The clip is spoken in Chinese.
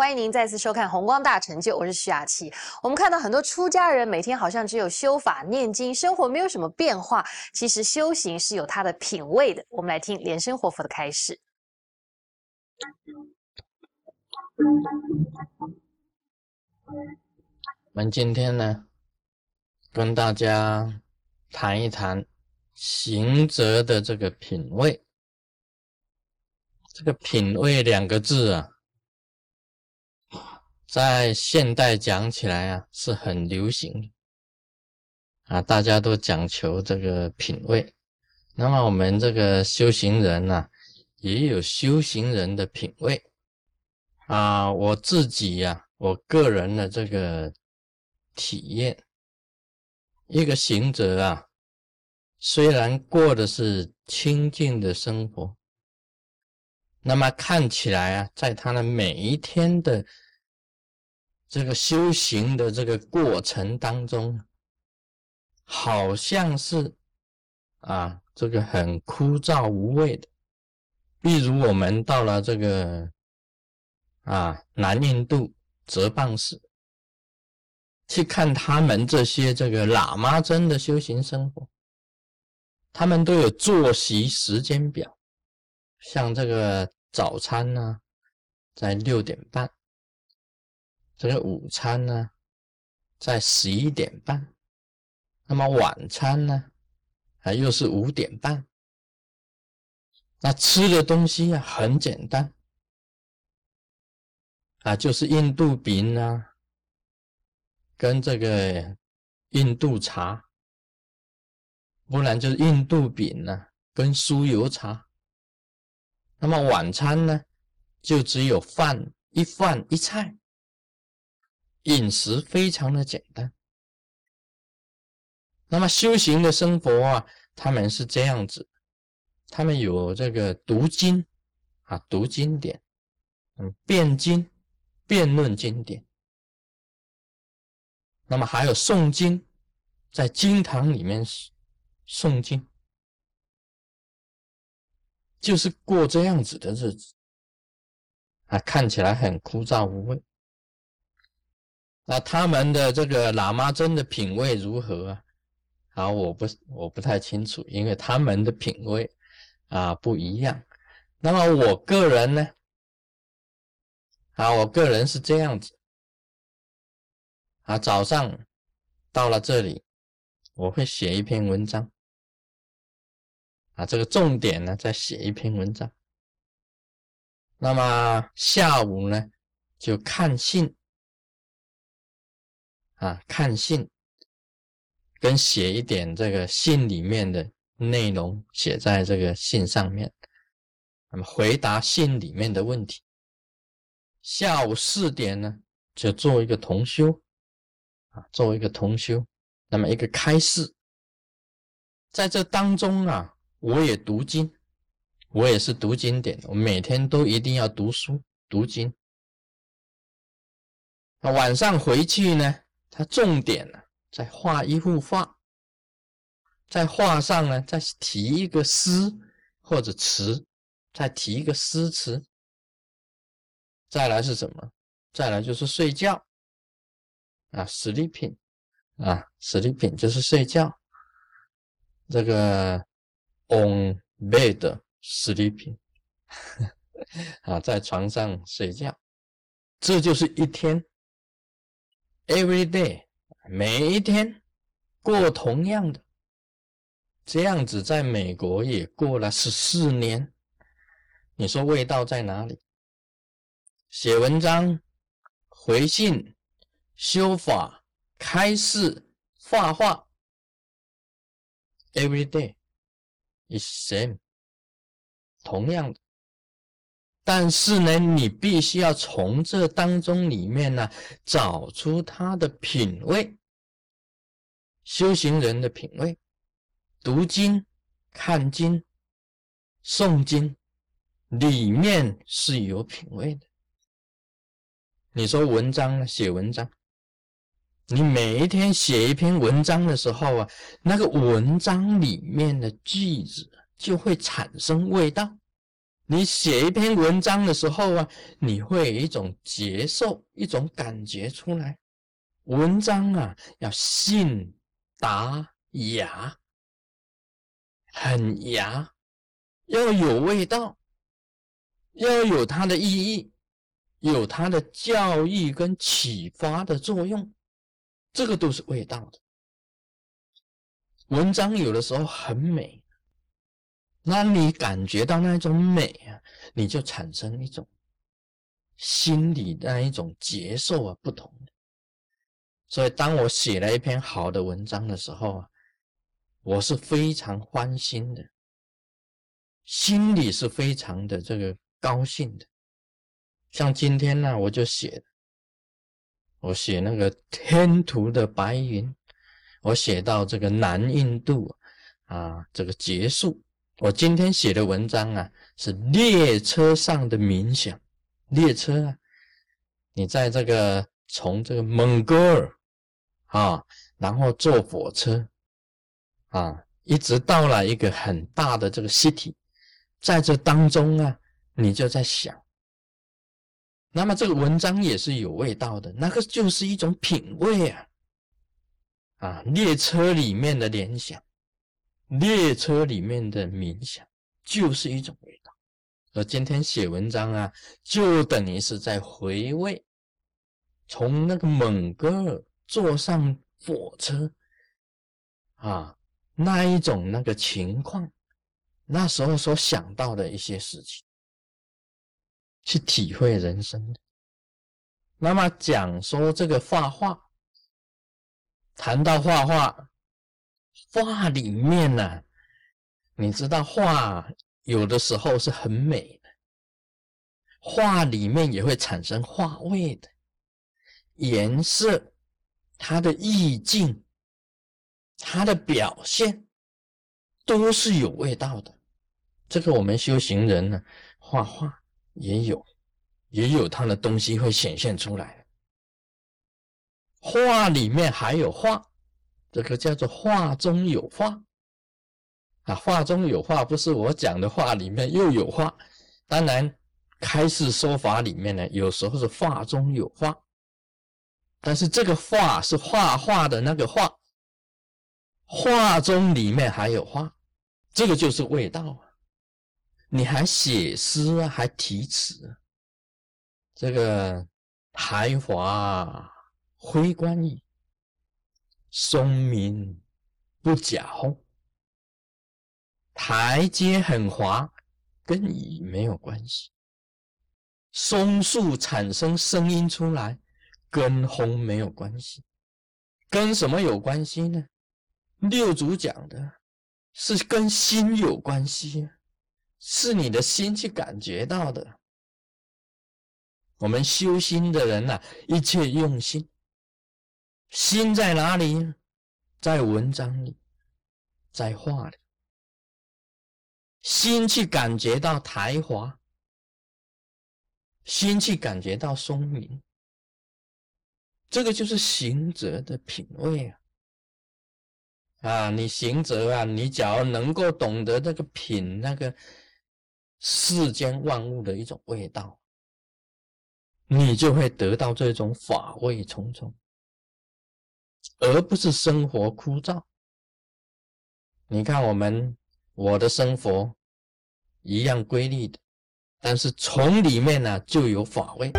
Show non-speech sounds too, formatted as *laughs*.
欢迎您再次收看《红光大成就》，我是徐雅琪。我们看到很多出家人每天好像只有修法念经，生活没有什么变化。其实修行是有它的品味的。我们来听莲生活佛的开示。我们今天呢，跟大家谈一谈行者的这个品味。这个“品味”两个字啊。在现代讲起来啊，是很流行啊，大家都讲求这个品味。那么我们这个修行人呢，也有修行人的品味啊。我自己呀，我个人的这个体验，一个行者啊，虽然过的是清净的生活，那么看起来啊，在他的每一天的。这个修行的这个过程当中，好像是啊，这个很枯燥无味的。例如，我们到了这个啊南印度哲蚌寺，去看他们这些这个喇嘛真的修行生活，他们都有作息时间表，像这个早餐呢，在六点半。这个午餐呢，在十一点半，那么晚餐呢，啊又是五点半。那吃的东西啊很简单，啊就是印度饼啊，跟这个印度茶，不然就是印度饼呢，跟酥油茶。那么晚餐呢，就只有饭一饭一菜。饮食非常的简单，那么修行的生活啊，他们是这样子，他们有这个读经啊，读经典，嗯，辩经，辩论经典，那么还有诵经，在经堂里面诵经，就是过这样子的日子啊，看起来很枯燥无味。那他们的这个喇嘛真的品味如何啊？好，我不我不太清楚，因为他们的品味啊不一样。那么我个人呢？啊，我个人是这样子啊，早上到了这里，我会写一篇文章啊，这个重点呢再写一篇文章。那么下午呢就看信。啊，看信跟写一点这个信里面的内容，写在这个信上面。那么回答信里面的问题。下午四点呢，就做一个同修啊，做一个同修。那么一个开示，在这当中啊，我也读经，我也是读经典，我每天都一定要读书读经。那晚上回去呢？他重点呢，在画一幅画，在画上呢，再提一个诗或者词，再提一个诗词，再来是什么？再来就是睡觉啊，sleeping 啊，sleeping 就是睡觉，这个 on bed sleeping *laughs* 啊，在床上睡觉，这就是一天。Every day，每一天过同样的这样子，在美国也过了十四年。你说味道在哪里？写文章、回信、修法、开示、画画，Every day is same，同样的。但是呢，你必须要从这当中里面呢，找出他的品味，修行人的品味，读经、看经、诵经，里面是有品味的。你说文章呢？写文章，你每一天写一篇文章的时候啊，那个文章里面的句子就会产生味道。你写一篇文章的时候啊，你会有一种接受，一种感觉出来。文章啊，要信达雅，很雅，要有味道，要有它的意义，有它的教育跟启发的作用，这个都是味道的。文章有的时候很美。那你感觉到那一种美啊，你就产生一种心理那一种接受啊不同。所以当我写了一篇好的文章的时候啊，我是非常欢心的，心里是非常的这个高兴的。像今天呢，我就写，我写那个天图的白云，我写到这个南印度啊，这个结束。我今天写的文章啊，是列车上的冥想。列车啊，你在这个从这个蒙哥尔啊，然后坐火车啊，一直到了一个很大的这个 city，在这当中啊，你就在想，那么这个文章也是有味道的，那个就是一种品味啊，啊，列车里面的联想。列车里面的冥想就是一种味道。我今天写文章啊，就等于是在回味从那个蒙哥尔坐上火车啊那一种那个情况，那时候所想到的一些事情，去体会人生的。那么讲说这个画画，谈到画画。画里面呢，你知道画有的时候是很美的，画里面也会产生画味的，颜色、它的意境、它的表现都是有味道的。这个我们修行人呢，画画也有，也有它的东西会显现出来。画里面还有画。这个叫做画中有画啊，画中有画不是我讲的话里面又有画。当然，开示说法里面呢，有时候是画中有画，但是这个画是画画的那个画，画中里面还有画，这个就是味道啊。你还写诗啊，还题词，这个才华挥关羽。松明不假后，台阶很滑，跟雨没有关系。松树产生声音出来，跟风没有关系，跟什么有关系呢？六祖讲的是跟心有关系，是你的心去感觉到的。我们修心的人呐，一切用心。心在哪里？在文章里，在画里。心去感觉到才华，心去感觉到松明，这个就是行者的品味啊！啊，你行者啊，你只要能够懂得那个品那个世间万物的一种味道，你就会得到这种法味重重。而不是生活枯燥。你看，我们我的生活一样规律的，但是从里面呢就有法味。